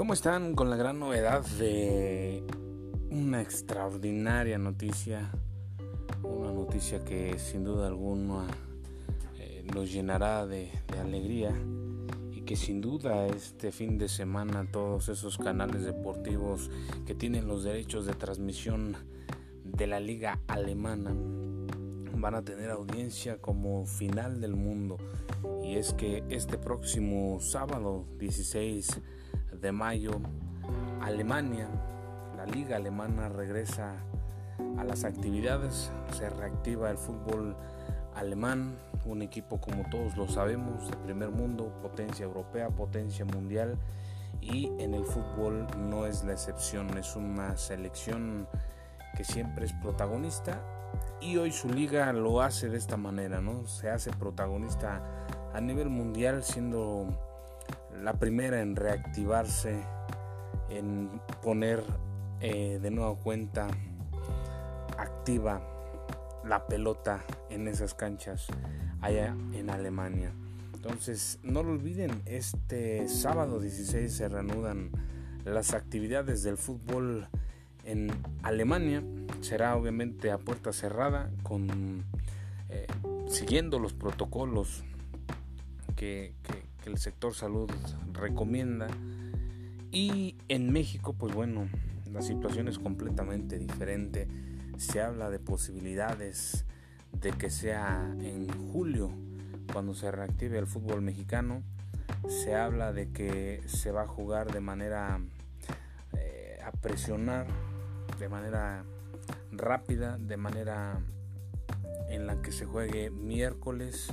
¿Cómo están con la gran novedad de una extraordinaria noticia? Una noticia que sin duda alguna eh, nos llenará de, de alegría y que sin duda este fin de semana todos esos canales deportivos que tienen los derechos de transmisión de la liga alemana van a tener audiencia como final del mundo y es que este próximo sábado 16 de mayo, Alemania, la liga alemana regresa a las actividades, se reactiva el fútbol alemán, un equipo como todos lo sabemos, de primer mundo, potencia europea, potencia mundial y en el fútbol no es la excepción, es una selección que siempre es protagonista y hoy su liga lo hace de esta manera, ¿no? Se hace protagonista a nivel mundial siendo la primera en reactivarse, en poner eh, de nueva cuenta activa la pelota en esas canchas allá en Alemania. Entonces, no lo olviden, este sábado 16 se reanudan las actividades del fútbol en Alemania. Será obviamente a puerta cerrada, con eh, siguiendo los protocolos que, el sector salud recomienda. Y en México, pues bueno, la situación es completamente diferente. Se habla de posibilidades de que sea en julio cuando se reactive el fútbol mexicano. Se habla de que se va a jugar de manera eh, a presionar, de manera rápida, de manera en la que se juegue miércoles,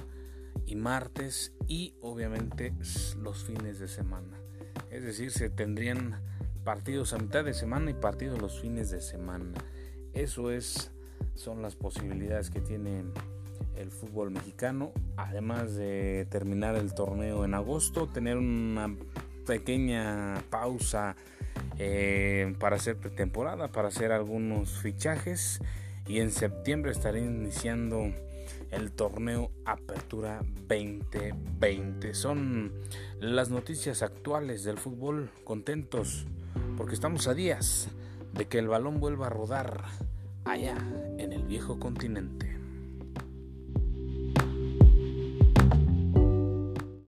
y martes y obviamente los fines de semana. Es decir, se tendrían partidos a mitad de semana y partidos los fines de semana. Eso es son las posibilidades que tiene el fútbol mexicano, además de terminar el torneo en agosto, tener una pequeña pausa eh, para hacer pretemporada, para hacer algunos fichajes y en septiembre estaré iniciando el torneo Apertura 2020. Son las noticias actuales del fútbol. Contentos porque estamos a días de que el balón vuelva a rodar allá en el viejo continente.